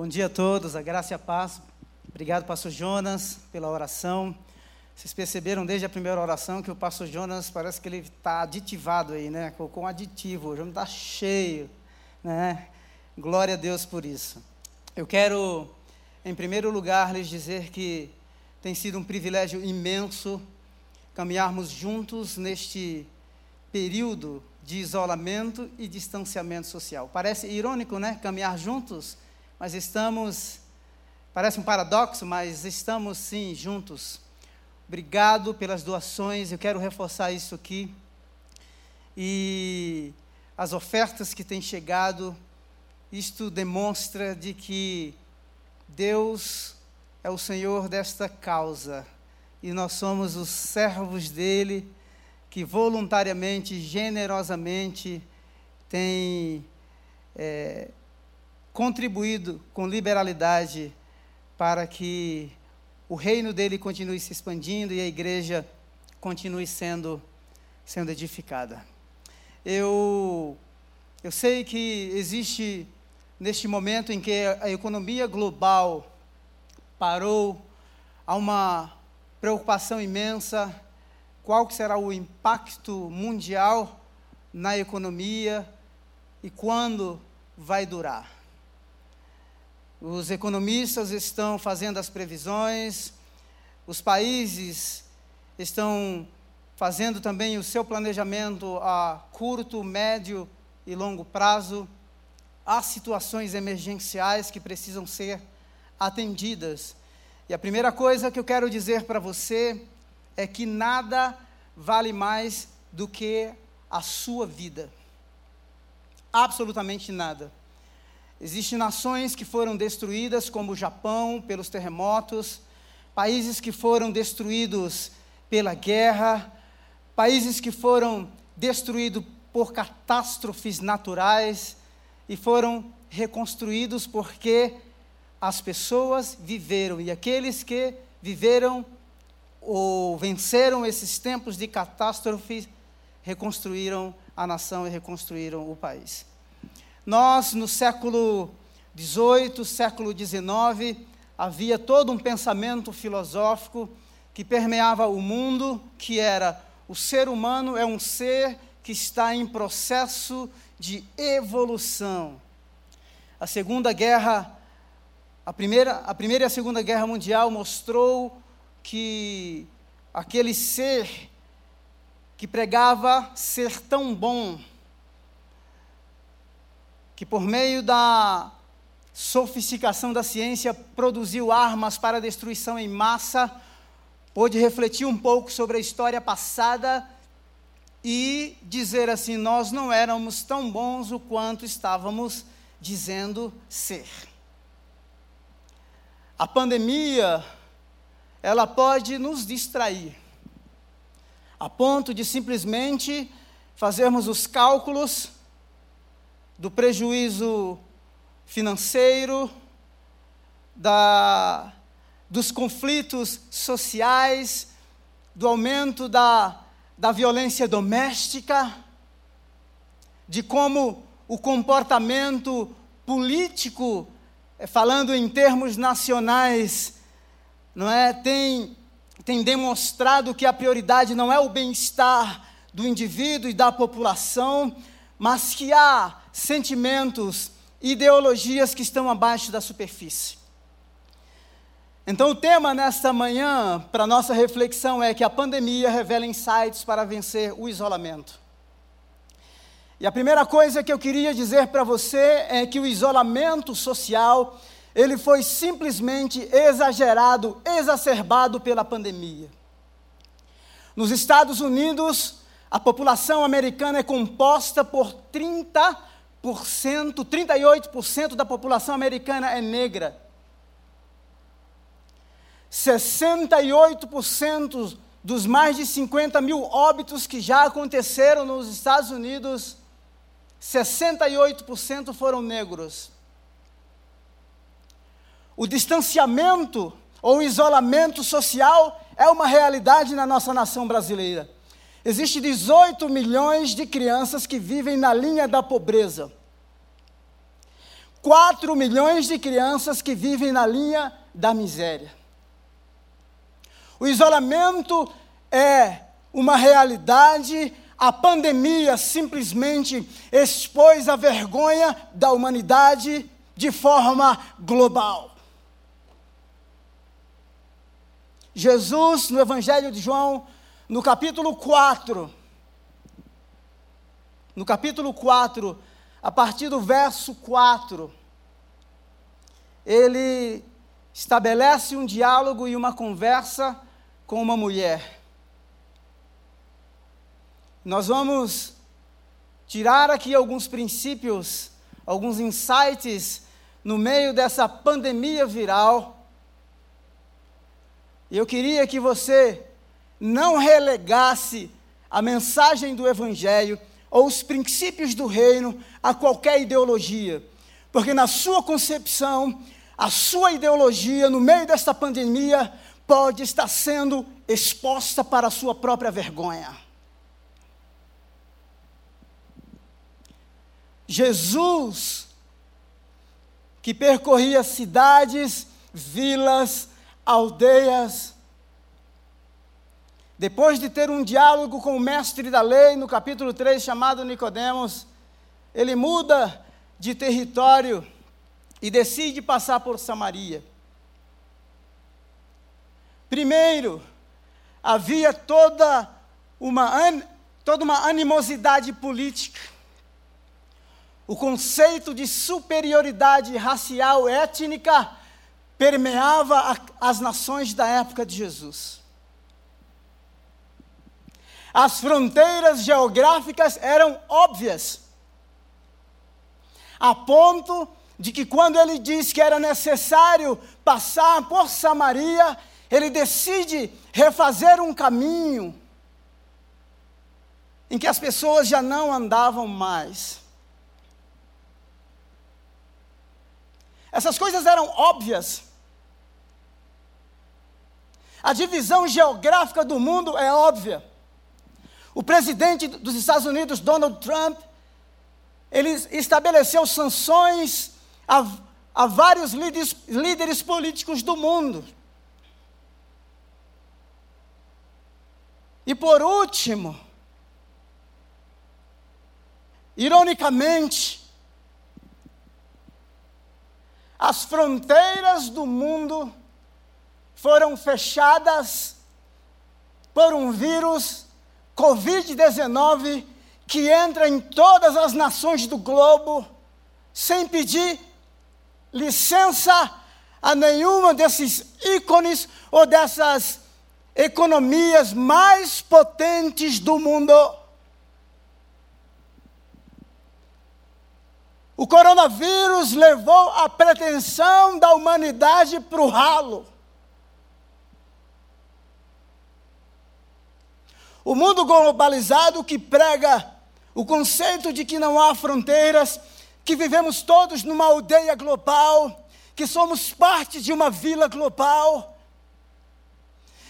Bom dia a todos, a graça e a paz. Obrigado, pastor Jonas, pela oração. Vocês perceberam desde a primeira oração que o pastor Jonas parece que ele está aditivado aí, né? Colocou um aditivo, hoje está cheio, né? Glória a Deus por isso. Eu quero, em primeiro lugar, lhes dizer que tem sido um privilégio imenso caminharmos juntos neste período de isolamento e distanciamento social. Parece irônico, né? Caminhar juntos mas estamos, parece um paradoxo, mas estamos sim juntos. Obrigado pelas doações, eu quero reforçar isso aqui. E as ofertas que têm chegado, isto demonstra de que Deus é o Senhor desta causa e nós somos os servos dele que voluntariamente, generosamente tem é, contribuído com liberalidade para que o reino dele continue se expandindo e a igreja continue sendo, sendo edificada. Eu, eu sei que existe, neste momento em que a economia global parou, há uma preocupação imensa qual será o impacto mundial na economia e quando vai durar. Os economistas estão fazendo as previsões, os países estão fazendo também o seu planejamento a curto, médio e longo prazo. Há situações emergenciais que precisam ser atendidas. E a primeira coisa que eu quero dizer para você é que nada vale mais do que a sua vida. Absolutamente nada. Existem nações que foram destruídas, como o Japão, pelos terremotos, países que foram destruídos pela guerra, países que foram destruídos por catástrofes naturais e foram reconstruídos porque as pessoas viveram. E aqueles que viveram ou venceram esses tempos de catástrofe reconstruíram a nação e reconstruíram o país. Nós, no século XVIII, século XIX, havia todo um pensamento filosófico que permeava o mundo, que era o ser humano é um ser que está em processo de evolução. A Segunda Guerra, a primeira, a primeira e a Segunda Guerra Mundial mostrou que aquele ser que pregava ser tão bom, que por meio da sofisticação da ciência produziu armas para destruição em massa, pôde refletir um pouco sobre a história passada e dizer assim: nós não éramos tão bons o quanto estávamos dizendo ser. A pandemia, ela pode nos distrair, a ponto de simplesmente fazermos os cálculos do prejuízo financeiro, da, dos conflitos sociais, do aumento da, da violência doméstica, de como o comportamento político, eh, falando em termos nacionais, não é, tem, tem demonstrado que a prioridade não é o bem-estar do indivíduo e da população, mas que há sentimentos, ideologias que estão abaixo da superfície. Então, o tema nesta manhã, para nossa reflexão, é que a pandemia revela insights para vencer o isolamento. E a primeira coisa que eu queria dizer para você é que o isolamento social, ele foi simplesmente exagerado, exacerbado pela pandemia. Nos Estados Unidos, a população americana é composta por 30 38% da população americana é negra. 68% dos mais de 50 mil óbitos que já aconteceram nos Estados Unidos, 68% foram negros. O distanciamento ou isolamento social é uma realidade na nossa nação brasileira. Existem 18 milhões de crianças que vivem na linha da pobreza. 4 milhões de crianças que vivem na linha da miséria. O isolamento é uma realidade, a pandemia simplesmente expôs a vergonha da humanidade de forma global. Jesus, no Evangelho de João, no capítulo 4, no capítulo 4, a partir do verso 4, ele estabelece um diálogo e uma conversa com uma mulher. Nós vamos tirar aqui alguns princípios, alguns insights no meio dessa pandemia viral. Eu queria que você não relegasse a mensagem do Evangelho ou os princípios do reino a qualquer ideologia, porque na sua concepção, a sua ideologia, no meio desta pandemia, pode estar sendo exposta para a sua própria vergonha. Jesus, que percorria cidades, vilas, aldeias, depois de ter um diálogo com o mestre da lei, no capítulo 3, chamado Nicodemos, ele muda de território e decide passar por Samaria. Primeiro, havia toda uma, toda uma animosidade política o conceito de superioridade racial étnica permeava a, as nações da época de Jesus. As fronteiras geográficas eram óbvias, a ponto de que, quando ele diz que era necessário passar por Samaria, ele decide refazer um caminho em que as pessoas já não andavam mais. Essas coisas eram óbvias. A divisão geográfica do mundo é óbvia. O presidente dos Estados Unidos, Donald Trump, ele estabeleceu sanções a, a vários líderes, líderes políticos do mundo. E por último, ironicamente, as fronteiras do mundo foram fechadas por um vírus Covid-19 que entra em todas as nações do globo sem pedir licença a nenhuma desses ícones ou dessas economias mais potentes do mundo. O coronavírus levou a pretensão da humanidade para o ralo. O mundo globalizado que prega o conceito de que não há fronteiras, que vivemos todos numa aldeia global, que somos parte de uma vila global,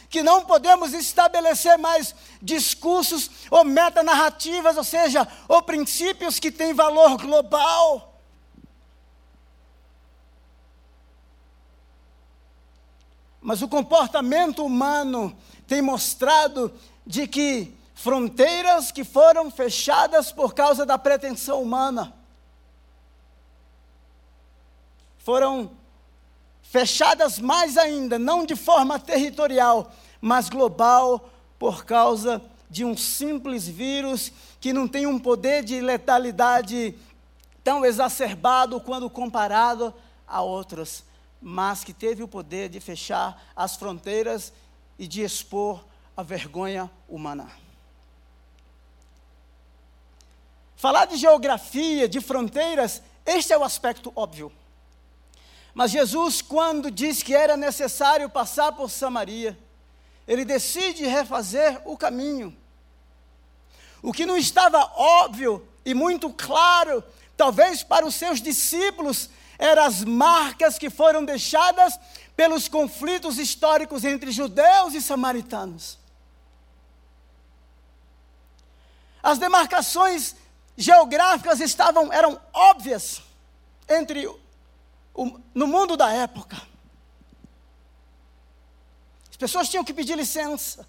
que não podemos estabelecer mais discursos ou metanarrativas, ou seja, ou princípios que têm valor global. Mas o comportamento humano tem mostrado de que fronteiras que foram fechadas por causa da pretensão humana foram fechadas mais ainda, não de forma territorial, mas global, por causa de um simples vírus que não tem um poder de letalidade tão exacerbado quando comparado a outros, mas que teve o poder de fechar as fronteiras e de expor a vergonha humana. Falar de geografia, de fronteiras, este é o aspecto óbvio. Mas Jesus, quando diz que era necessário passar por Samaria, ele decide refazer o caminho. O que não estava óbvio e muito claro, talvez para os seus discípulos, eram as marcas que foram deixadas pelos conflitos históricos entre judeus e samaritanos. As demarcações geográficas estavam eram óbvias entre o, no mundo da época. As pessoas tinham que pedir licença.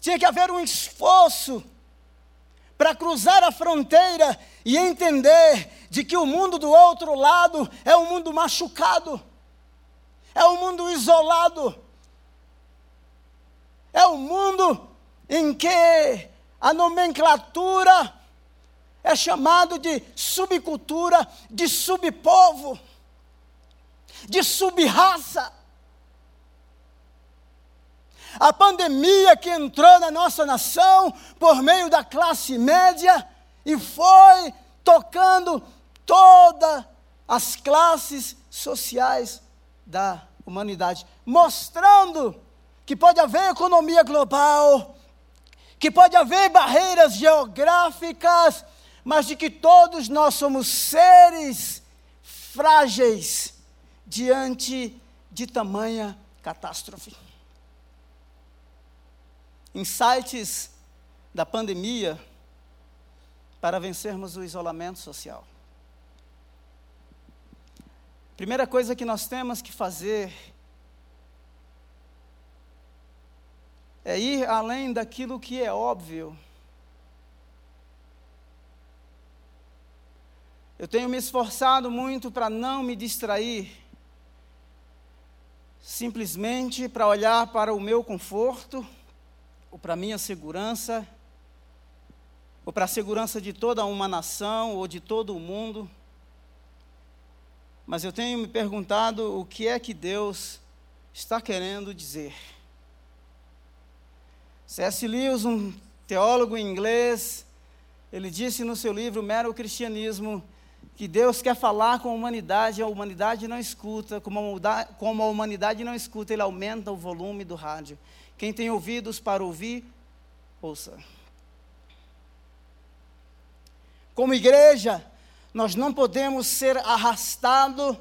Tinha que haver um esforço para cruzar a fronteira e entender de que o mundo do outro lado é um mundo machucado, é um mundo isolado, é um mundo em que a nomenclatura é chamado de subcultura, de subpovo, de subraça. A pandemia que entrou na nossa nação por meio da classe média e foi tocando todas as classes sociais da humanidade, mostrando que pode haver economia global, que pode haver barreiras geográficas, mas de que todos nós somos seres frágeis diante de tamanha catástrofe. Insights da pandemia para vencermos o isolamento social. Primeira coisa que nós temos que fazer é ir além daquilo que é óbvio. Eu tenho me esforçado muito para não me distrair, simplesmente para olhar para o meu conforto, ou para a minha segurança, ou para a segurança de toda uma nação ou de todo o mundo. Mas eu tenho me perguntado o que é que Deus está querendo dizer. C.S. Lewis, um teólogo inglês, ele disse no seu livro Mero Cristianismo que Deus quer falar com a humanidade, a humanidade não escuta, como a humanidade não escuta, ele aumenta o volume do rádio. Quem tem ouvidos para ouvir, ouça. Como igreja, nós não podemos ser arrastados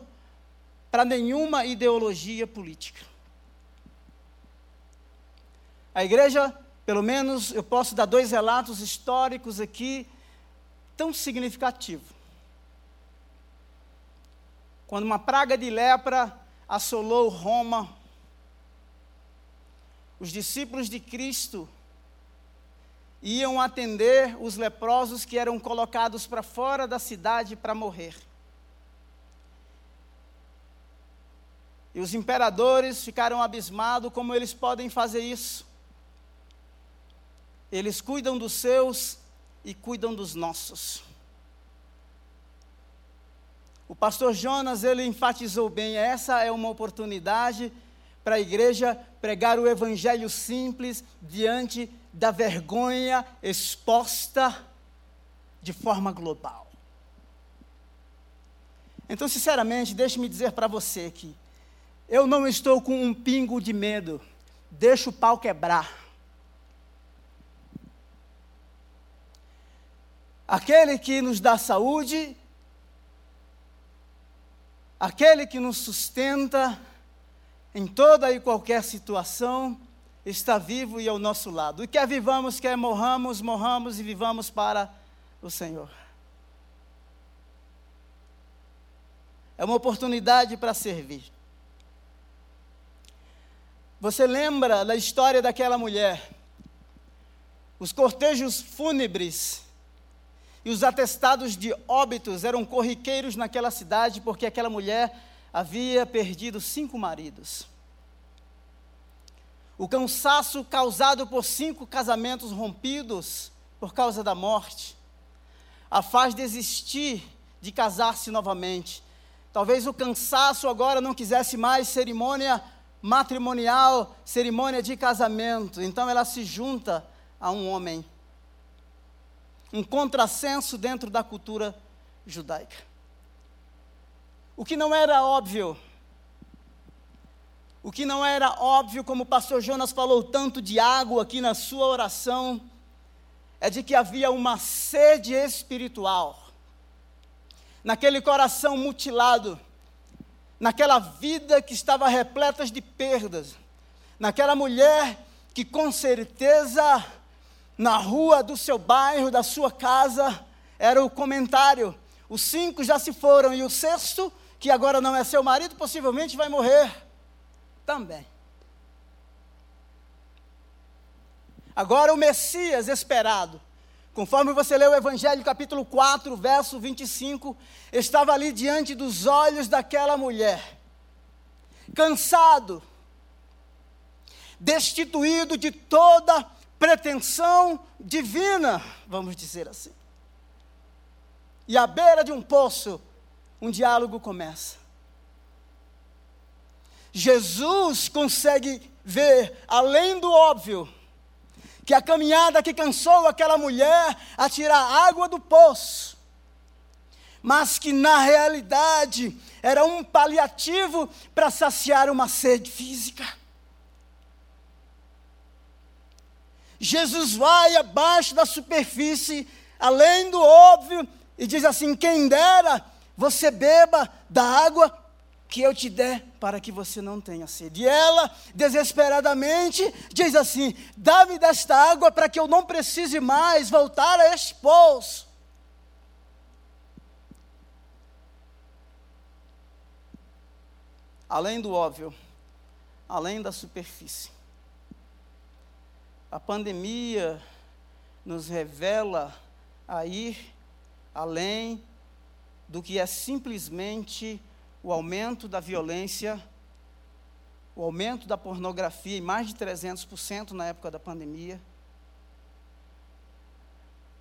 para nenhuma ideologia política. A igreja, pelo menos eu posso dar dois relatos históricos aqui, tão significativos. Quando uma praga de lepra assolou Roma, os discípulos de Cristo iam atender os leprosos que eram colocados para fora da cidade para morrer. E os imperadores ficaram abismados como eles podem fazer isso. Eles cuidam dos seus e cuidam dos nossos. O pastor Jonas, ele enfatizou bem, essa é uma oportunidade para a igreja pregar o evangelho simples diante da vergonha exposta de forma global. Então, sinceramente, deixe-me dizer para você que eu não estou com um pingo de medo, deixa o pau quebrar. Aquele que nos dá saúde, aquele que nos sustenta em toda e qualquer situação, está vivo e ao nosso lado. E quer vivamos, quer morramos, morramos e vivamos para o Senhor. É uma oportunidade para servir. Você lembra da história daquela mulher? Os cortejos fúnebres e os atestados de óbitos eram corriqueiros naquela cidade, porque aquela mulher havia perdido cinco maridos. O cansaço causado por cinco casamentos rompidos por causa da morte a faz desistir de casar-se novamente. Talvez o cansaço agora não quisesse mais cerimônia matrimonial, cerimônia de casamento. Então ela se junta a um homem um contrassenso dentro da cultura judaica. O que não era óbvio, o que não era óbvio, como o pastor Jonas falou tanto de água aqui na sua oração, é de que havia uma sede espiritual naquele coração mutilado, naquela vida que estava repleta de perdas, naquela mulher que com certeza na rua do seu bairro, da sua casa, era o comentário. os cinco já se foram e o sexto, que agora não é seu marido, possivelmente vai morrer também. Agora o Messias esperado, conforme você lê o Evangelho capítulo 4, verso 25, estava ali diante dos olhos daquela mulher, cansado, destituído de toda pretensão divina, vamos dizer assim. E à beira de um poço, um diálogo começa. Jesus consegue ver além do óbvio que a caminhada que cansou aquela mulher a tirar água do poço, mas que na realidade era um paliativo para saciar uma sede física. Jesus vai abaixo da superfície, além do óbvio, e diz assim: Quem dera você beba da água que eu te der para que você não tenha sede. E ela, desesperadamente, diz assim: Dá-me desta água para que eu não precise mais voltar a este poço. Além do óbvio, além da superfície. A pandemia nos revela a ir além do que é simplesmente o aumento da violência, o aumento da pornografia em mais de 300% na época da pandemia,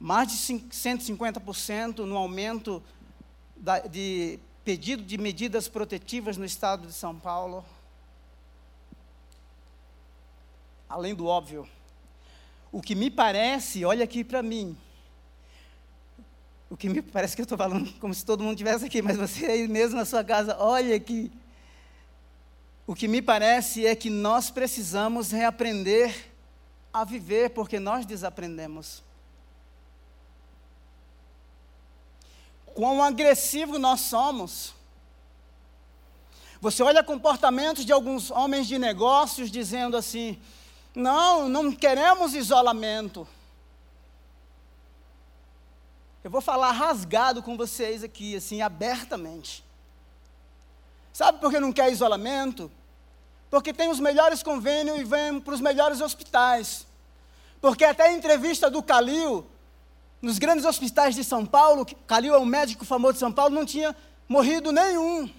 mais de 150% no aumento da, de pedido de medidas protetivas no estado de São Paulo. Além do óbvio, o que me parece, olha aqui para mim, o que me parece que eu estou falando como se todo mundo estivesse aqui, mas você aí mesmo na sua casa, olha aqui. O que me parece é que nós precisamos reaprender a viver, porque nós desaprendemos. Quão agressivo nós somos. Você olha comportamentos de alguns homens de negócios dizendo assim: não, não queremos isolamento. Eu vou falar rasgado com vocês aqui, assim, abertamente. Sabe por que não quer isolamento? Porque tem os melhores convênios e vem para os melhores hospitais. Porque até a entrevista do Calil, nos grandes hospitais de São Paulo, Calil é um médico famoso de São Paulo, não tinha morrido nenhum.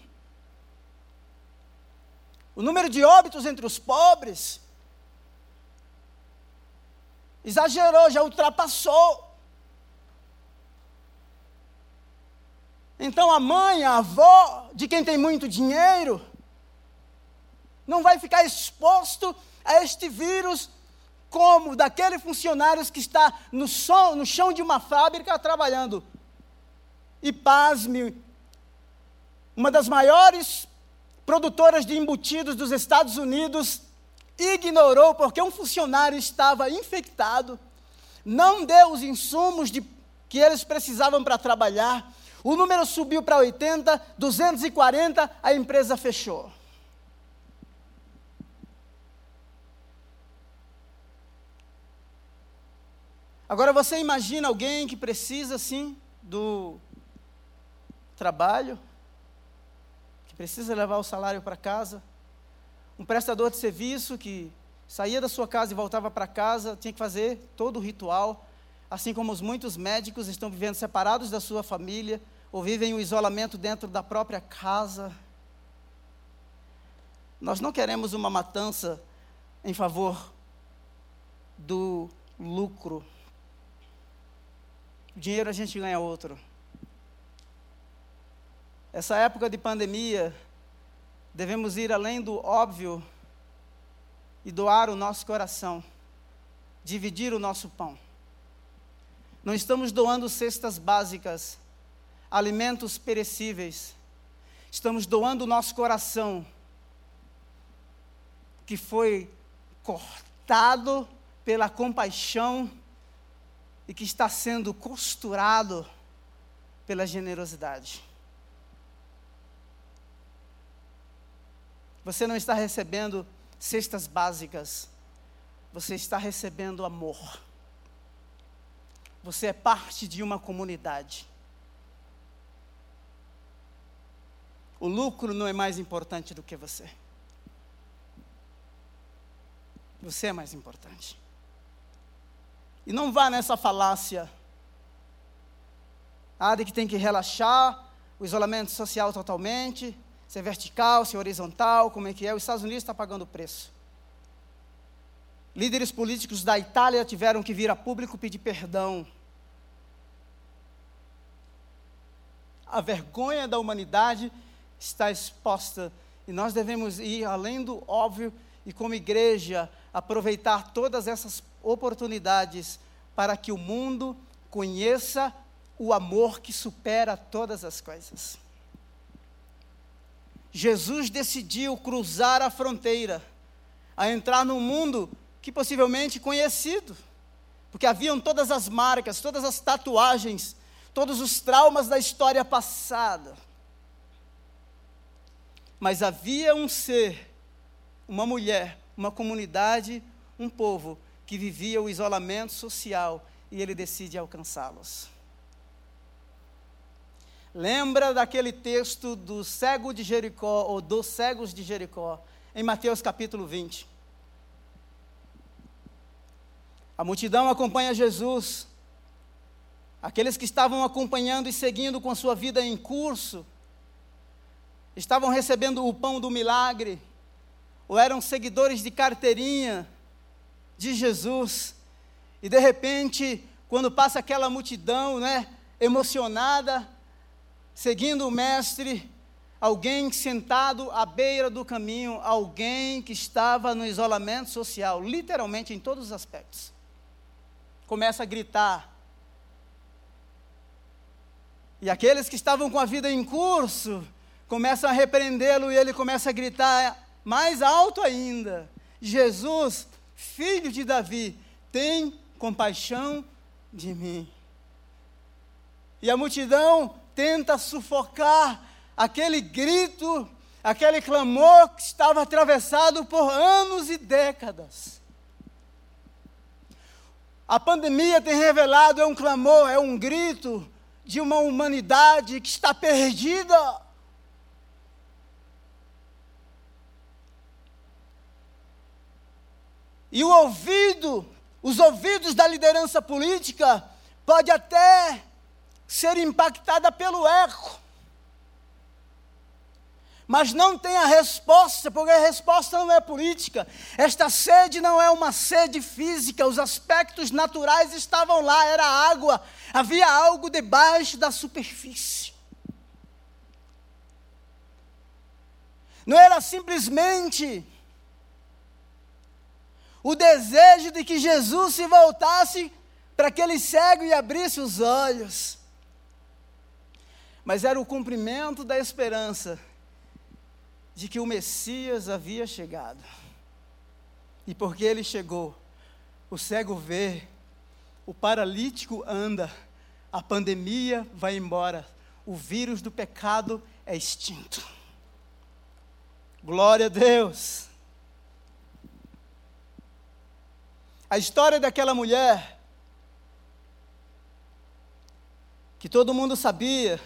O número de óbitos entre os pobres exagerou, já ultrapassou. Então a mãe, a avó de quem tem muito dinheiro, não vai ficar exposto a este vírus como daquele funcionário que está no, no chão de uma fábrica trabalhando. E pasme, uma das maiores produtoras de embutidos dos Estados Unidos ignorou porque um funcionário estava infectado, não deu os insumos de, que eles precisavam para trabalhar, o número subiu para 80, 240, a empresa fechou. Agora você imagina alguém que precisa assim do trabalho, que precisa levar o salário para casa, um prestador de serviço que saía da sua casa e voltava para casa, tinha que fazer todo o ritual, assim como os muitos médicos estão vivendo separados da sua família, ou vivem o isolamento dentro da própria casa. Nós não queremos uma matança em favor do lucro. O dinheiro a gente ganha outro. Essa época de pandemia, devemos ir além do óbvio e doar o nosso coração, dividir o nosso pão. Não estamos doando cestas básicas, alimentos perecíveis. Estamos doando o nosso coração, que foi cortado pela compaixão e que está sendo costurado pela generosidade. Você não está recebendo cestas básicas, você está recebendo amor. Você é parte de uma comunidade. o lucro não é mais importante do que você. Você é mais importante. E não vá nessa falácia. Ah, de que tem que relaxar, o isolamento social totalmente, se é vertical, se é horizontal, como é que é. Os Estados Unidos está pagando o preço. Líderes políticos da Itália tiveram que vir a público pedir perdão. A vergonha da humanidade está exposta e nós devemos ir além do óbvio e, como igreja, aproveitar todas essas oportunidades para que o mundo conheça o amor que supera todas as coisas. Jesus decidiu cruzar a fronteira, a entrar num mundo que possivelmente conhecido, porque haviam todas as marcas, todas as tatuagens, todos os traumas da história passada. Mas havia um ser, uma mulher, uma comunidade, um povo que vivia o isolamento social e ele decide alcançá-los. Lembra daquele texto do cego de Jericó, ou dos cegos de Jericó, em Mateus capítulo 20. A multidão acompanha Jesus. Aqueles que estavam acompanhando e seguindo com a sua vida em curso, estavam recebendo o pão do milagre, ou eram seguidores de carteirinha de Jesus, e de repente, quando passa aquela multidão, né, emocionada, seguindo o Mestre, alguém sentado à beira do caminho, alguém que estava no isolamento social, literalmente em todos os aspectos, começa a gritar. E aqueles que estavam com a vida em curso começam a repreendê-lo e ele começa a gritar: mais alto ainda: Jesus, filho de Davi, tem compaixão de mim. E a multidão tenta sufocar aquele grito, aquele clamor que estava atravessado por anos e décadas. A pandemia tem revelado é um clamor, é um grito de uma humanidade que está perdida. E o ouvido, os ouvidos da liderança política, pode até ser impactada pelo eco. Mas não tem a resposta, porque a resposta não é política. Esta sede não é uma sede física, os aspectos naturais estavam lá, era água, havia algo debaixo da superfície. Não era simplesmente o desejo de que Jesus se voltasse para aquele cego e abrisse os olhos. Mas era o cumprimento da esperança de que o Messias havia chegado. E porque ele chegou, o cego vê, o paralítico anda, a pandemia vai embora, o vírus do pecado é extinto. Glória a Deus. A história daquela mulher, que todo mundo sabia,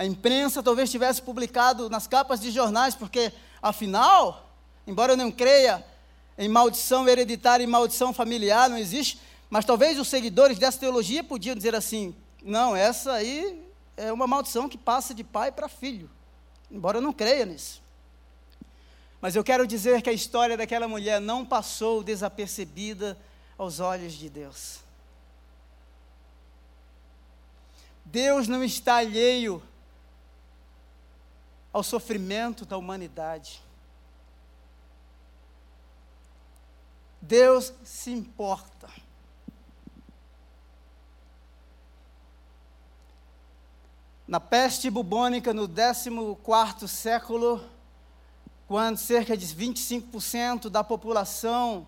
a imprensa talvez tivesse publicado nas capas de jornais, porque, afinal, embora eu não creia em maldição hereditária e maldição familiar, não existe, mas talvez os seguidores dessa teologia podiam dizer assim: não, essa aí é uma maldição que passa de pai para filho, embora eu não creia nisso. Mas eu quero dizer que a história daquela mulher não passou desapercebida aos olhos de Deus. Deus não está alheio ao sofrimento da humanidade. Deus se importa. Na peste bubônica, no 14 século, quando cerca de 25% da população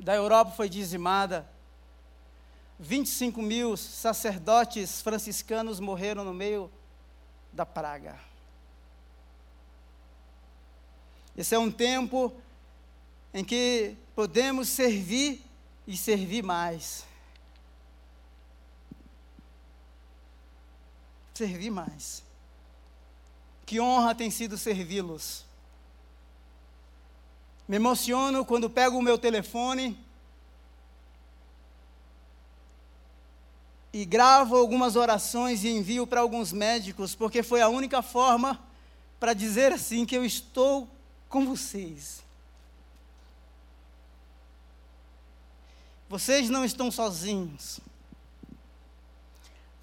da Europa foi dizimada. 25 mil sacerdotes franciscanos morreram no meio da praga. Esse é um tempo em que podemos servir e servir mais. Servir mais. que honra tem sido servi-los. Me emociono quando pego o meu telefone e gravo algumas orações e envio para alguns médicos, porque foi a única forma para dizer assim que eu estou com vocês. Vocês não estão sozinhos.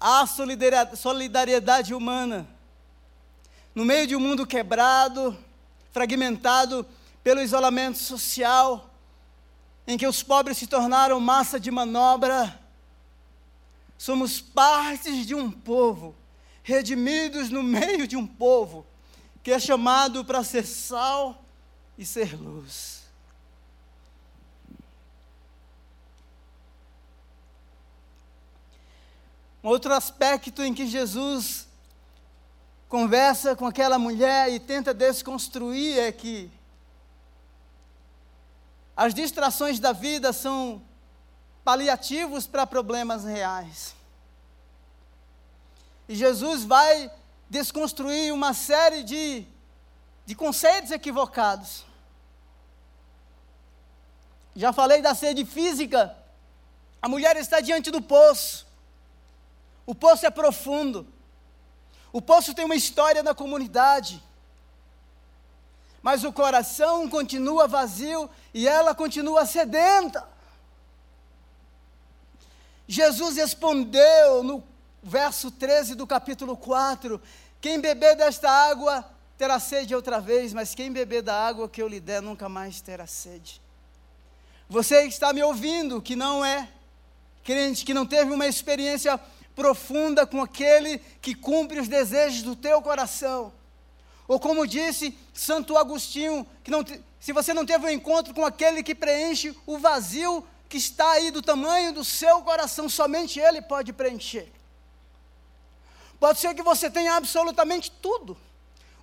Há solidariedade humana. No meio de um mundo quebrado, fragmentado pelo isolamento social, em que os pobres se tornaram massa de manobra, somos partes de um povo, redimidos no meio de um povo, que é chamado para ser sal e ser luz. Outro aspecto em que Jesus conversa com aquela mulher e tenta desconstruir é que as distrações da vida são paliativos para problemas reais. E Jesus vai desconstruir uma série de, de conceitos equivocados. Já falei da sede física. A mulher está diante do poço. O poço é profundo. O poço tem uma história na comunidade. Mas o coração continua vazio e ela continua sedenta. Jesus respondeu no verso 13 do capítulo 4: Quem beber desta água terá sede outra vez, mas quem beber da água que eu lhe der nunca mais terá sede. Você está me ouvindo que não é crente, que não teve uma experiência profunda com aquele que cumpre os desejos do teu coração. Ou como disse Santo Agostinho, que não, se você não teve um encontro com aquele que preenche o vazio que está aí do tamanho do seu coração, somente ele pode preencher. Pode ser que você tenha absolutamente tudo.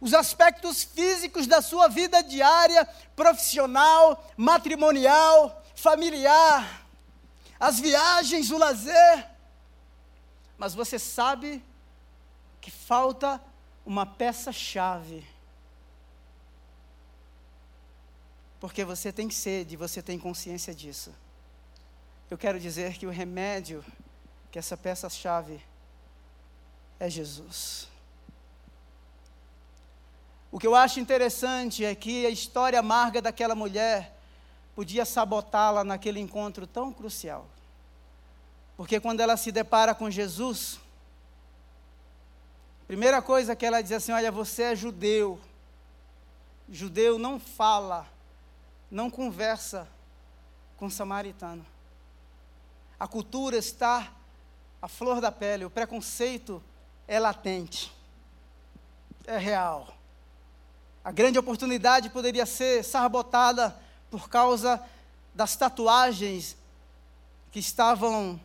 Os aspectos físicos da sua vida diária, profissional, matrimonial, familiar, as viagens, o lazer, mas você sabe que falta uma peça-chave. Porque você tem sede, você tem consciência disso. Eu quero dizer que o remédio, que essa peça-chave, é Jesus. O que eu acho interessante é que a história amarga daquela mulher podia sabotá-la naquele encontro tão crucial. Porque quando ela se depara com Jesus, primeira coisa que ela diz assim: Olha, você é judeu. Judeu não fala, não conversa com samaritano. A cultura está à flor da pele, o preconceito é latente, é real. A grande oportunidade poderia ser sabotada por causa das tatuagens que estavam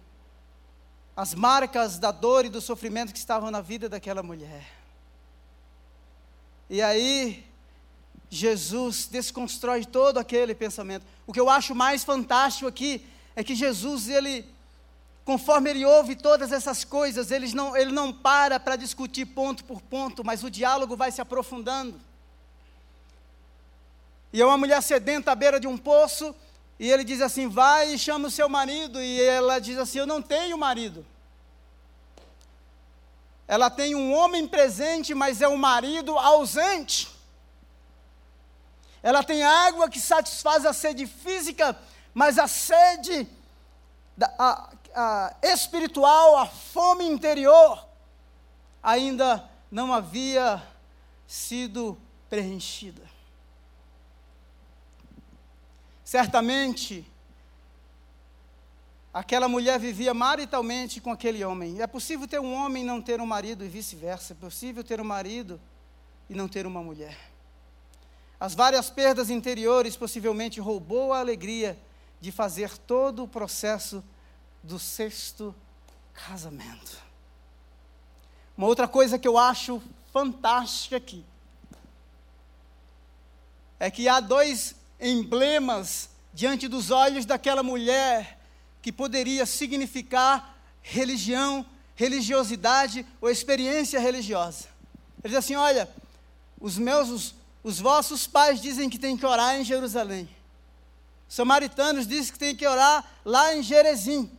as marcas da dor e do sofrimento que estavam na vida daquela mulher. E aí, Jesus desconstrói todo aquele pensamento. O que eu acho mais fantástico aqui é que Jesus, ele, conforme ele ouve todas essas coisas, ele não, ele não para para discutir ponto por ponto, mas o diálogo vai se aprofundando. E é uma mulher sedenta à beira de um poço, e ele diz assim: vai e chama o seu marido. E ela diz assim: eu não tenho marido. Ela tem um homem presente, mas é um marido ausente. Ela tem água que satisfaz a sede física, mas a sede a, a espiritual, a fome interior, ainda não havia sido preenchida. Certamente, aquela mulher vivia maritalmente com aquele homem. É possível ter um homem e não ter um marido e vice-versa. É possível ter um marido e não ter uma mulher. As várias perdas interiores possivelmente roubou a alegria de fazer todo o processo do sexto casamento. Uma outra coisa que eu acho fantástica aqui é que há dois emblemas diante dos olhos daquela mulher que poderia significar religião, religiosidade ou experiência religiosa. Ele diz assim: olha, os meus, os, os vossos pais dizem que tem que orar em Jerusalém. Os samaritanos dizem que tem que orar lá em Jerezim.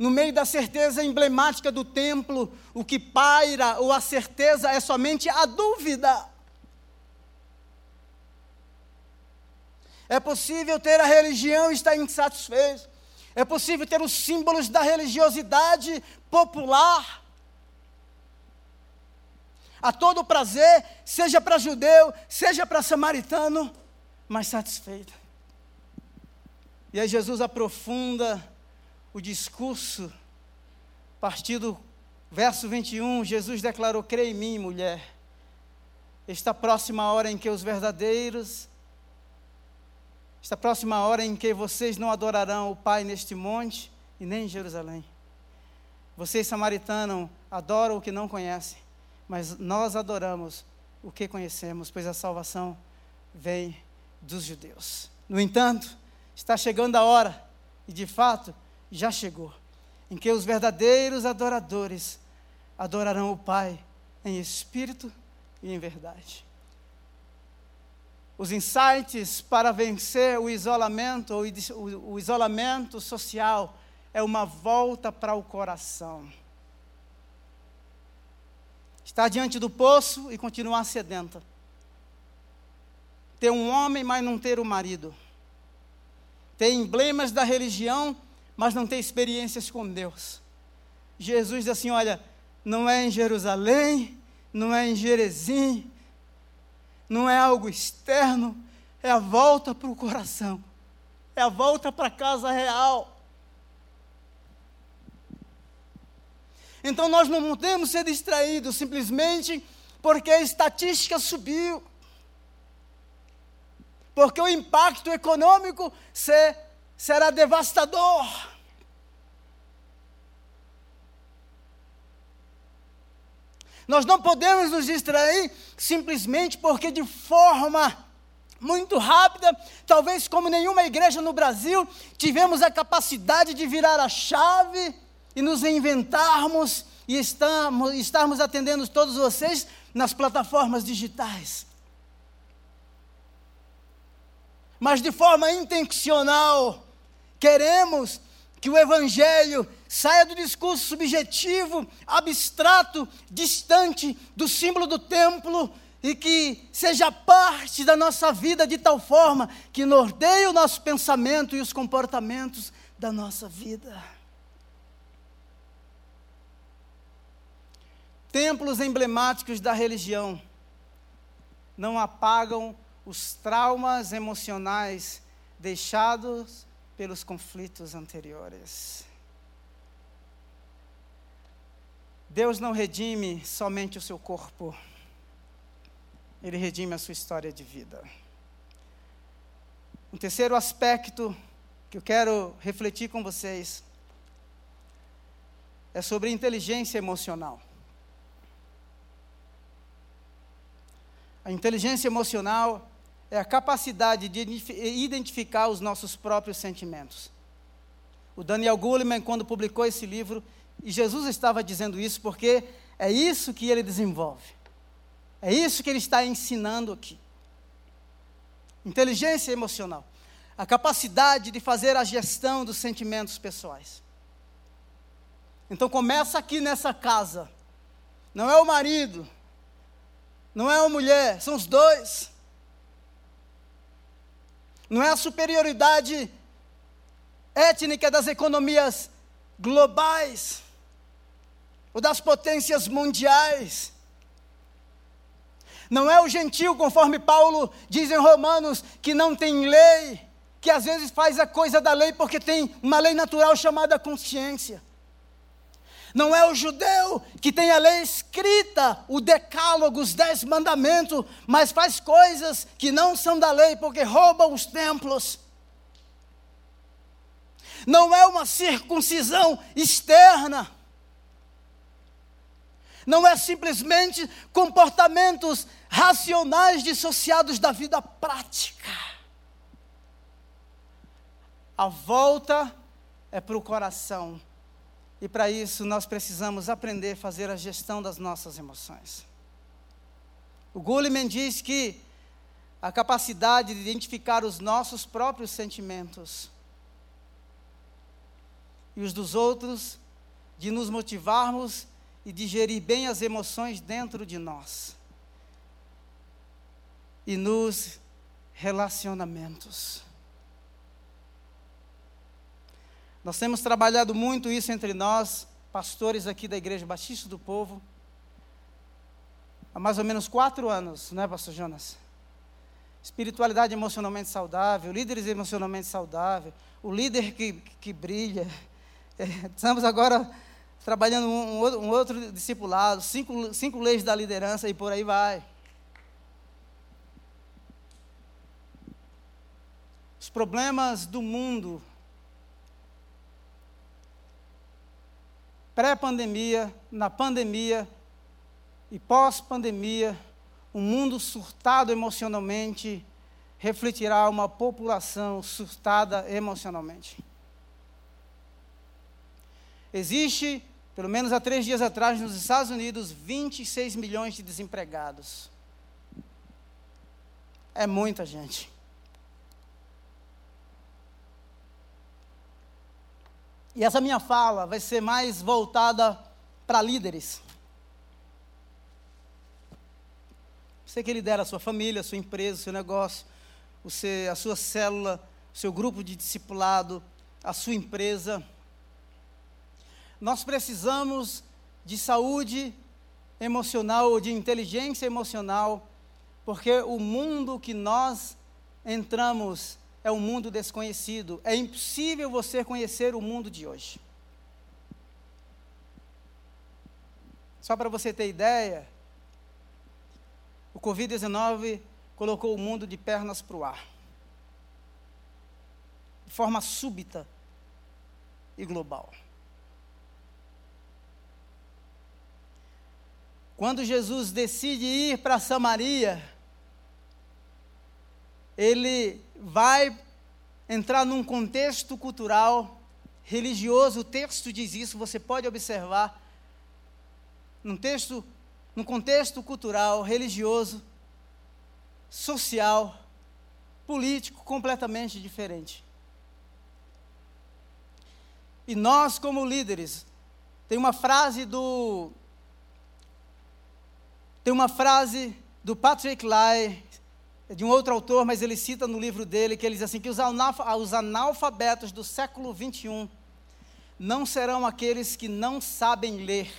No meio da certeza emblemática do templo, o que paira ou a certeza é somente a dúvida. É possível ter a religião e estar insatisfeito. É possível ter os símbolos da religiosidade popular. A todo prazer, seja para judeu, seja para samaritano, mas satisfeito. E aí Jesus aprofunda o discurso, a partir do verso 21, Jesus declarou: Creia em mim, mulher. Está próxima hora em que os verdadeiros Está próxima hora em que vocês não adorarão o Pai neste monte e nem em Jerusalém. Vocês, samaritanos, adoram o que não conhecem, mas nós adoramos o que conhecemos, pois a salvação vem dos judeus. No entanto, está chegando a hora, e de fato já chegou, em que os verdadeiros adoradores adorarão o Pai em espírito e em verdade os insights para vencer o isolamento, o, isolamento social, é uma volta para o coração. Estar diante do poço e continuar sedenta. Ter um homem, mas não ter o um marido. Ter emblemas da religião, mas não ter experiências com Deus. Jesus diz assim: olha, não é em Jerusalém, não é em Jerezim, não é algo externo, é a volta para o coração, é a volta para a casa real. Então nós não podemos ser distraídos simplesmente porque a estatística subiu, porque o impacto econômico ser, será devastador. Nós não podemos nos distrair simplesmente porque, de forma muito rápida, talvez como nenhuma igreja no Brasil, tivemos a capacidade de virar a chave e nos reinventarmos e estamos, estarmos atendendo todos vocês nas plataformas digitais. Mas de forma intencional, queremos que o Evangelho saia do discurso subjetivo, abstrato, distante do símbolo do templo e que seja parte da nossa vida de tal forma que norteie o nosso pensamento e os comportamentos da nossa vida. Templos emblemáticos da religião não apagam os traumas emocionais deixados pelos conflitos anteriores. Deus não redime somente o seu corpo, Ele redime a sua história de vida. Um terceiro aspecto que eu quero refletir com vocês é sobre inteligência emocional. A inteligência emocional é a capacidade de identificar os nossos próprios sentimentos. O Daniel Goleman, quando publicou esse livro, e Jesus estava dizendo isso porque é isso que ele desenvolve. É isso que ele está ensinando aqui. Inteligência emocional. A capacidade de fazer a gestão dos sentimentos pessoais. Então começa aqui nessa casa. Não é o marido, não é a mulher, são os dois não é a superioridade étnica das economias globais ou das potências mundiais. Não é o gentil, conforme Paulo diz em Romanos, que não tem lei, que às vezes faz a coisa da lei porque tem uma lei natural chamada consciência. Não é o judeu que tem a lei escrita, o decálogo, os dez mandamentos, mas faz coisas que não são da lei porque roubam os templos. Não é uma circuncisão externa. Não é simplesmente comportamentos racionais dissociados da vida prática. A volta é para o coração e para isso nós precisamos aprender a fazer a gestão das nossas emoções. O Goleman diz que a capacidade de identificar os nossos próprios sentimentos e os dos outros, de nos motivarmos e digerir bem as emoções dentro de nós e nos relacionamentos. Nós temos trabalhado muito isso entre nós, pastores aqui da Igreja Batista do Povo, há mais ou menos quatro anos, não é, Pastor Jonas? Espiritualidade emocionalmente saudável, líderes emocionalmente saudáveis, o líder que, que brilha. Estamos agora trabalhando um, um, outro discipulado, cinco, cinco leis da liderança e por aí vai. Os problemas do mundo, pré-pandemia, na pandemia e pós-pandemia, um mundo surtado emocionalmente refletirá uma população surtada emocionalmente. Existe, pelo menos há três dias atrás, nos Estados Unidos, 26 milhões de desempregados. É muita gente. E essa minha fala vai ser mais voltada para líderes. Você que lidera a sua família, a sua empresa, o seu negócio, você, a sua célula, o seu grupo de discipulado, a sua empresa. Nós precisamos de saúde emocional de inteligência emocional, porque o mundo que nós entramos é um mundo desconhecido. É impossível você conhecer o mundo de hoje. Só para você ter ideia, o Covid-19 colocou o mundo de pernas para o ar. De forma súbita e global. Quando Jesus decide ir para Samaria, ele vai entrar num contexto cultural, religioso, o texto diz isso, você pode observar. Num texto num contexto cultural, religioso, social, político completamente diferente. E nós, como líderes, tem uma frase do. Tem uma frase do Patrick Lai, de um outro autor, mas ele cita no livro dele, que ele diz assim: que os, os analfabetos do século 21 não serão aqueles que não sabem ler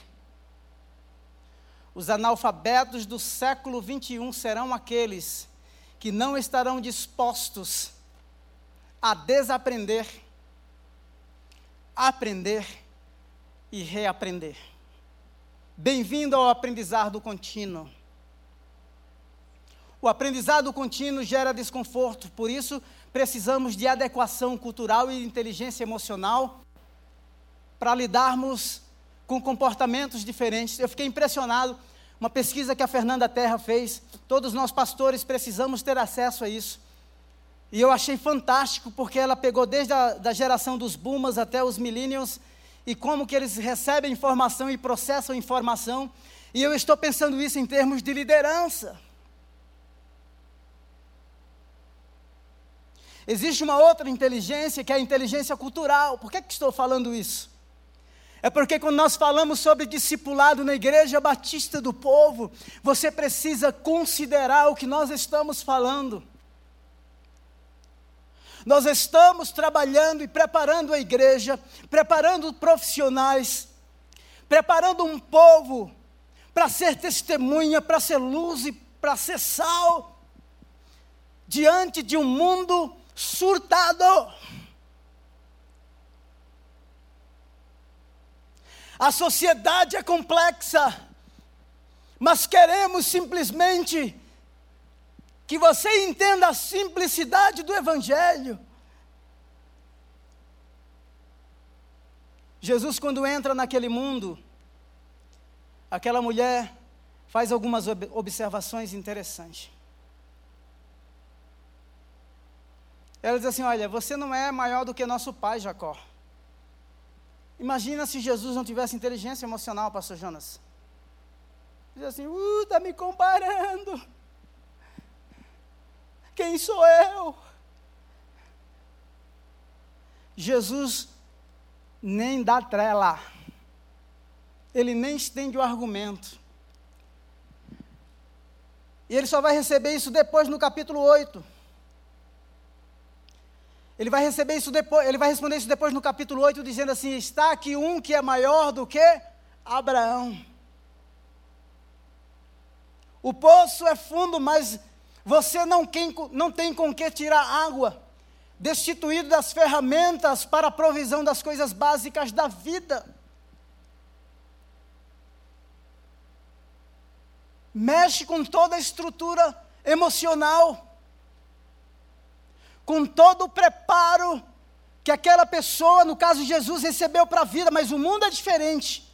os analfabetos do século 21 serão aqueles que não estarão dispostos a desaprender, aprender e reaprender. Bem-vindo ao aprendizado contínuo. O aprendizado contínuo gera desconforto, por isso precisamos de adequação cultural e inteligência emocional para lidarmos com comportamentos diferentes. Eu fiquei impressionado, uma pesquisa que a Fernanda Terra fez, todos nós pastores precisamos ter acesso a isso. E eu achei fantástico, porque ela pegou desde a da geração dos boomers até os millennials, e como que eles recebem informação e processam informação. E eu estou pensando isso em termos de liderança. Existe uma outra inteligência, que é a inteligência cultural. Por que, que estou falando isso? É porque quando nós falamos sobre discipulado na Igreja Batista do Povo, você precisa considerar o que nós estamos falando. Nós estamos trabalhando e preparando a igreja, preparando profissionais, preparando um povo para ser testemunha, para ser luz e para ser sal, diante de um mundo surtado. A sociedade é complexa, mas queremos simplesmente que você entenda a simplicidade do Evangelho. Jesus, quando entra naquele mundo, aquela mulher faz algumas observações interessantes. Ela diz assim: Olha, você não é maior do que nosso pai Jacó. Imagina se Jesus não tivesse inteligência emocional, pastor Jonas. Diz assim: uh, está me comparando. Quem sou eu? Jesus nem dá trela. Ele nem estende o argumento. E ele só vai receber isso depois no capítulo 8. Ele vai receber isso depois, ele vai responder isso depois no capítulo 8, dizendo assim: está aqui um que é maior do que Abraão. O poço é fundo, mas você não, não tem com que tirar água, destituído das ferramentas para a provisão das coisas básicas da vida. Mexe com toda a estrutura emocional, com todo o preparo que aquela pessoa, no caso Jesus, recebeu para a vida, mas o mundo é diferente.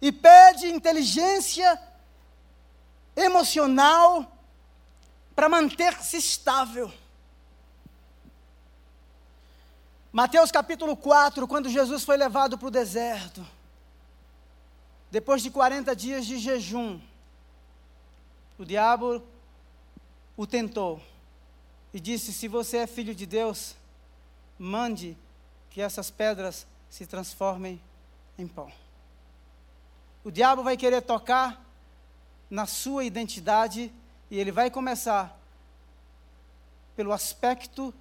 E pede inteligência emocional para manter-se estável. Mateus capítulo 4, quando Jesus foi levado para o deserto, depois de 40 dias de jejum, o diabo o tentou e disse: Se você é filho de Deus, mande que essas pedras se transformem em pão. O diabo vai querer tocar na sua identidade e ele vai começar pelo aspecto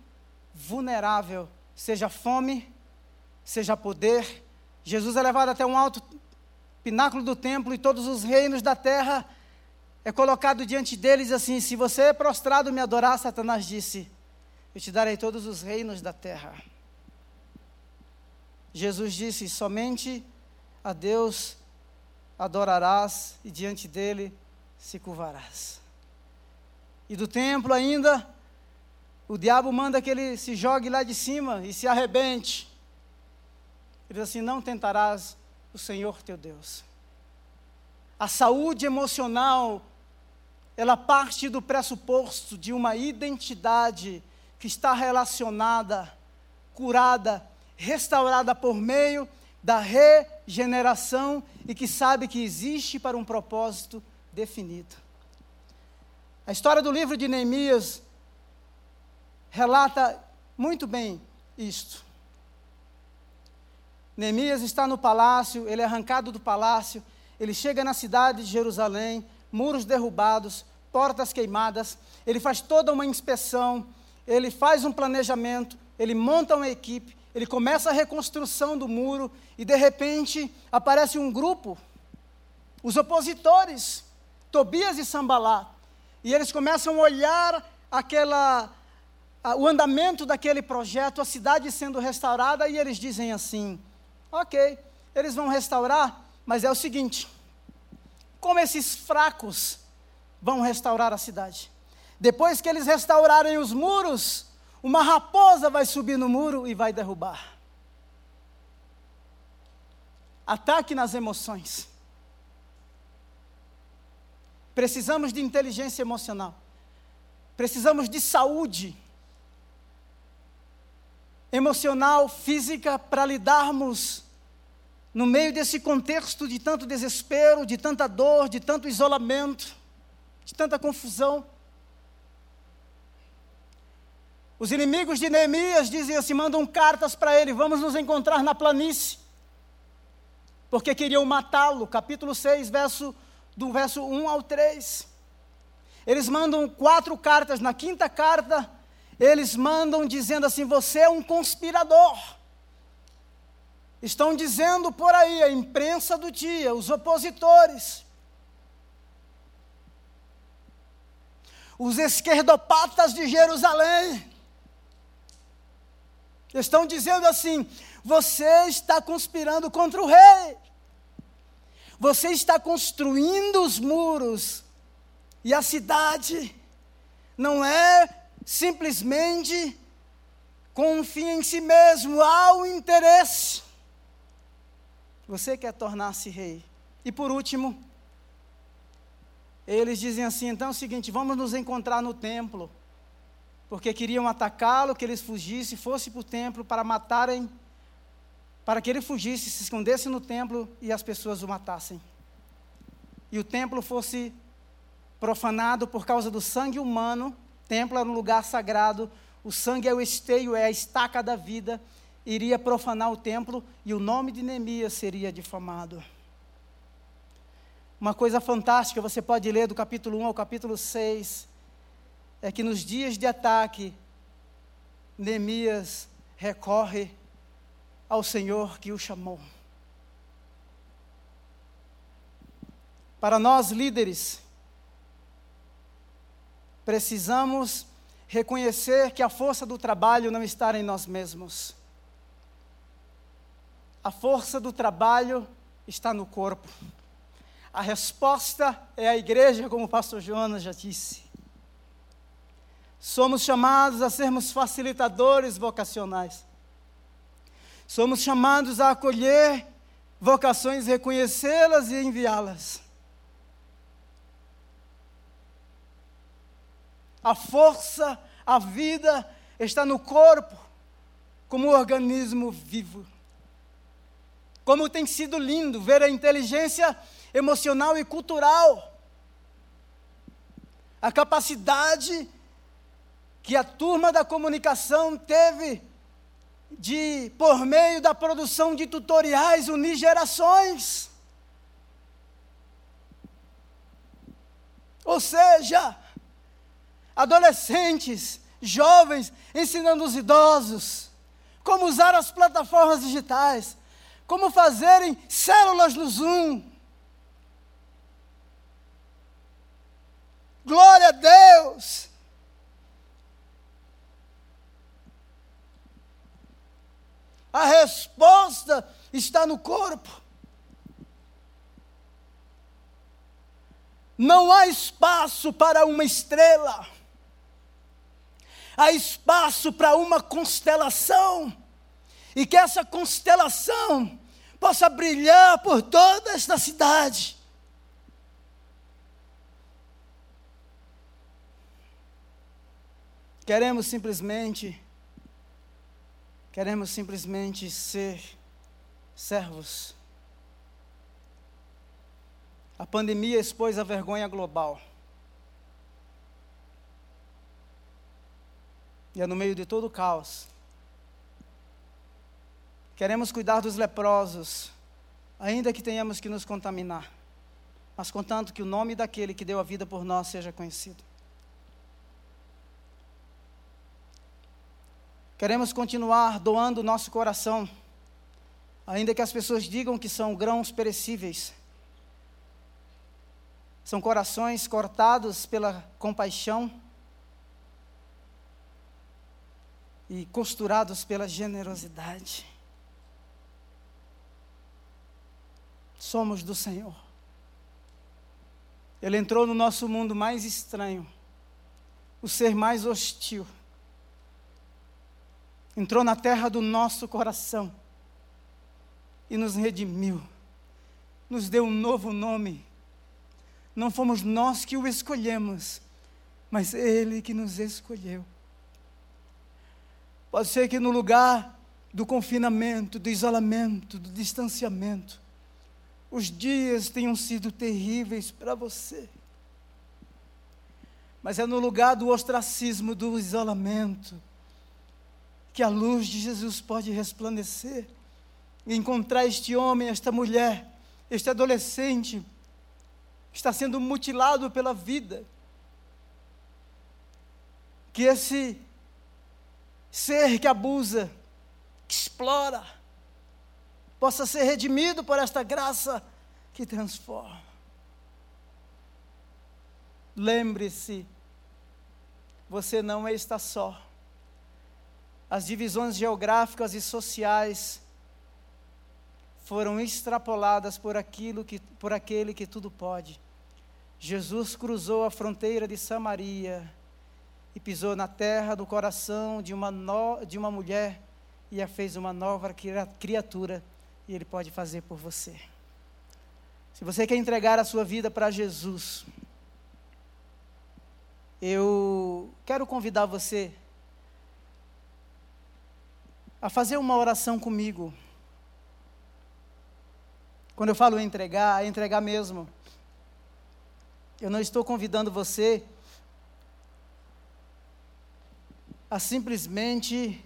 vulnerável, seja fome, seja poder. Jesus é levado até um alto pináculo do templo e todos os reinos da terra é colocado diante deles assim: se você é prostrado me adorar, Satanás disse: Eu te darei todos os reinos da terra. Jesus disse: Somente a Deus adorarás e diante dele se curvarás. E do templo ainda, o diabo manda que ele se jogue lá de cima e se arrebente. Ele diz assim: Não tentarás o Senhor teu Deus. A saúde emocional ela parte do pressuposto de uma identidade que está relacionada, curada, restaurada por meio da regeneração e que sabe que existe para um propósito definido. A história do livro de Neemias relata muito bem isto. Neemias está no palácio, ele é arrancado do palácio, ele chega na cidade de Jerusalém, muros derrubados, portas queimadas. Ele faz toda uma inspeção, ele faz um planejamento, ele monta uma equipe, ele começa a reconstrução do muro e de repente aparece um grupo, os opositores, Tobias e Sambalá, e eles começam a olhar aquela o andamento daquele projeto, a cidade sendo restaurada e eles dizem assim: "OK, eles vão restaurar, mas é o seguinte, como esses fracos vão restaurar a cidade? Depois que eles restaurarem os muros, uma raposa vai subir no muro e vai derrubar. Ataque nas emoções. Precisamos de inteligência emocional. Precisamos de saúde emocional, física, para lidarmos no meio desse contexto de tanto desespero, de tanta dor, de tanto isolamento, de tanta confusão. Os inimigos de Neemias dizem assim: mandam cartas para ele, vamos nos encontrar na planície, porque queriam matá-lo. Capítulo 6, verso, do verso 1 ao 3. Eles mandam quatro cartas, na quinta carta, eles mandam dizendo assim: Você é um conspirador. Estão dizendo por aí, a imprensa do dia, os opositores, os esquerdopatas de Jerusalém, estão dizendo assim: você está conspirando contra o rei, você está construindo os muros, e a cidade não é simplesmente com um fim em si mesmo, há um interesse. Você quer tornar-se rei. E por último, eles dizem assim: então é o seguinte, vamos nos encontrar no templo. Porque queriam atacá-lo, que eles fugissem, fosse para o templo para matarem, para que ele fugisse, se escondesse no templo e as pessoas o matassem. e o templo fosse profanado por causa do sangue humano, templo era um lugar sagrado, o sangue é o esteio, é a estaca da vida, iria profanar o templo e o nome de Neemias seria difamado. Uma coisa fantástica, você pode ler do capítulo 1 ao capítulo 6, é que nos dias de ataque, Neemias recorre ao Senhor que o chamou. Para nós líderes, precisamos reconhecer que a força do trabalho não está em nós mesmos. A força do trabalho está no corpo. A resposta é a igreja, como o pastor Jonas já disse. Somos chamados a sermos facilitadores vocacionais. Somos chamados a acolher vocações, reconhecê-las e enviá-las. A força, a vida está no corpo, como um organismo vivo. Como tem sido lindo ver a inteligência emocional e cultural, a capacidade que a turma da comunicação teve de, por meio da produção de tutoriais, unir gerações. Ou seja, adolescentes, jovens, ensinando os idosos como usar as plataformas digitais, como fazerem células no Zoom. Glória a Deus! A resposta está no corpo. Não há espaço para uma estrela há espaço para uma constelação, e que essa constelação possa brilhar por toda esta cidade. Queremos simplesmente, queremos simplesmente ser servos. A pandemia expôs a vergonha global. e é no meio de todo o caos. Queremos cuidar dos leprosos, ainda que tenhamos que nos contaminar, mas contanto que o nome daquele que deu a vida por nós seja conhecido. Queremos continuar doando o nosso coração, ainda que as pessoas digam que são grãos perecíveis. São corações cortados pela compaixão e costurados pela generosidade. Somos do Senhor. Ele entrou no nosso mundo mais estranho, o ser mais hostil. Entrou na terra do nosso coração e nos redimiu, nos deu um novo nome. Não fomos nós que o escolhemos, mas Ele que nos escolheu. Pode ser que no lugar do confinamento, do isolamento, do distanciamento, os dias tenham sido terríveis para você. Mas é no lugar do ostracismo, do isolamento, que a luz de Jesus pode resplandecer e encontrar este homem, esta mulher, este adolescente que está sendo mutilado pela vida. Que esse ser que abusa, que explora, possa ser redimido por esta graça que transforma. Lembre-se, você não está só. As divisões geográficas e sociais foram extrapoladas por aquilo que por aquele que tudo pode. Jesus cruzou a fronteira de Samaria e pisou na terra do coração de uma, no, de uma mulher e a fez uma nova criatura, e Ele pode fazer por você. Se você quer entregar a sua vida para Jesus, eu quero convidar você a fazer uma oração comigo. Quando eu falo entregar, é entregar mesmo. Eu não estou convidando você a simplesmente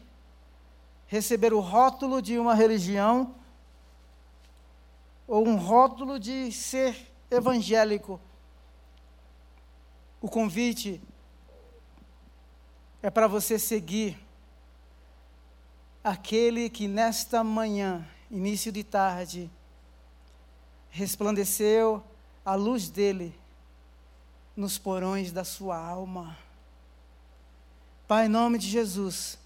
receber o rótulo de uma religião ou um rótulo de ser evangélico. O convite é para você seguir aquele que nesta manhã, início de tarde, resplandeceu a luz dele nos porões da sua alma. Pai, em nome de Jesus,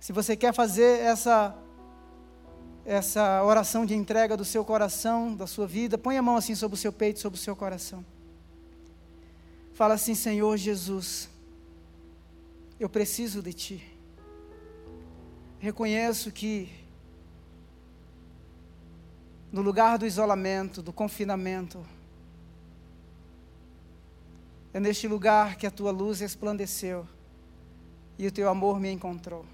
se você quer fazer essa essa oração de entrega do seu coração, da sua vida, põe a mão assim sobre o seu peito, sobre o seu coração. Fala assim, Senhor Jesus, eu preciso de Ti. Reconheço que no lugar do isolamento, do confinamento, é neste lugar que a tua luz resplandeceu e o teu amor me encontrou.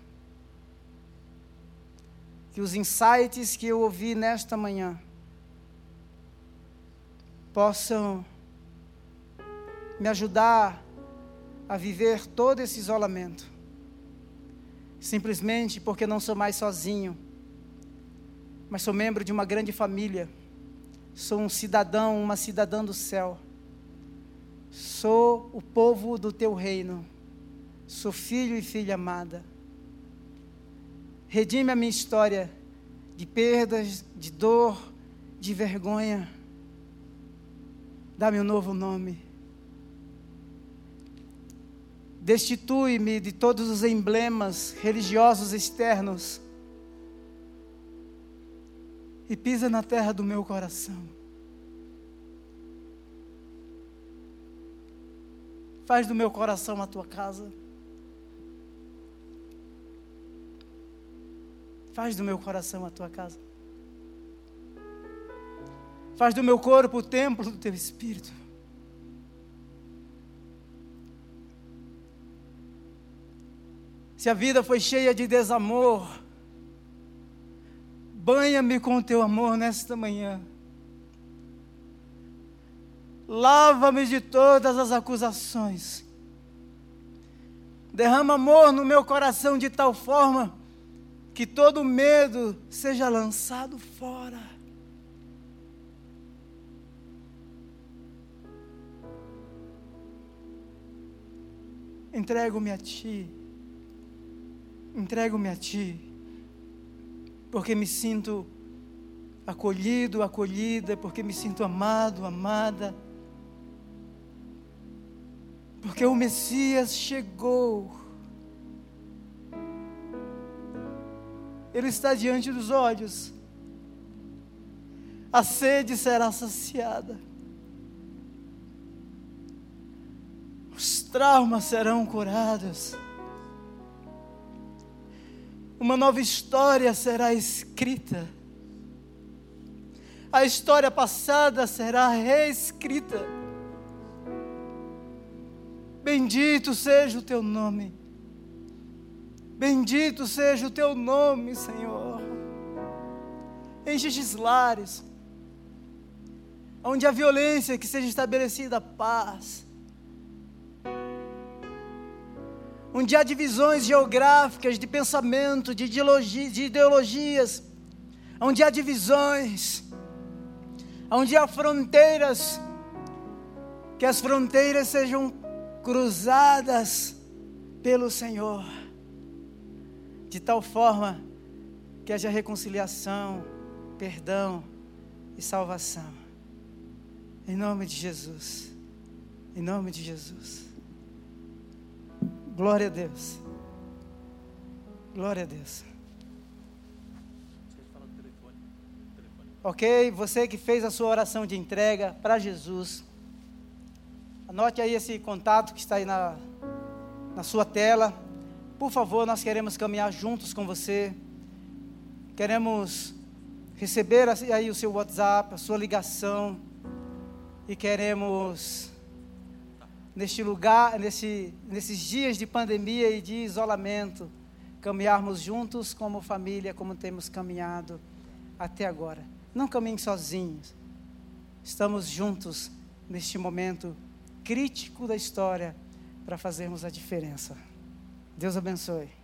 Que os insights que eu ouvi nesta manhã possam me ajudar a viver todo esse isolamento, simplesmente porque não sou mais sozinho, mas sou membro de uma grande família, sou um cidadão, uma cidadã do céu, sou o povo do teu reino Sou filho e filha amada. Redime a minha história de perdas, de dor, de vergonha. Dá-me um novo nome. Destitui-me de todos os emblemas religiosos externos. E pisa na terra do meu coração. Faz do meu coração a tua casa. Faz do meu coração a tua casa. Faz do meu corpo o templo do teu espírito. Se a vida foi cheia de desamor, banha-me com teu amor nesta manhã. Lava-me de todas as acusações. Derrama amor no meu coração de tal forma que todo medo seja lançado fora. Entrego-me a Ti, entrego-me a Ti, porque me sinto acolhido, acolhida, porque me sinto amado, amada, porque o Messias chegou Ele está diante dos olhos. A sede será saciada. Os traumas serão curados. Uma nova história será escrita. A história passada será reescrita. Bendito seja o teu nome. Bendito seja o teu nome, Senhor. Enche estes lares, onde a violência que seja estabelecida a paz, onde há divisões geográficas de pensamento, de, de ideologias, onde há divisões, onde há fronteiras, que as fronteiras sejam cruzadas pelo Senhor de tal forma que haja reconciliação, perdão e salvação. Em nome de Jesus. Em nome de Jesus. Glória a Deus. Glória a Deus. Ok? Você que fez a sua oração de entrega para Jesus, anote aí esse contato que está aí na, na sua tela. Por favor, nós queremos caminhar juntos com você. Queremos receber aí o seu WhatsApp, a sua ligação. E queremos, neste lugar, nesse, nesses dias de pandemia e de isolamento, caminharmos juntos como família, como temos caminhado até agora. Não caminhem sozinhos. Estamos juntos neste momento crítico da história para fazermos a diferença. Deus abençoe.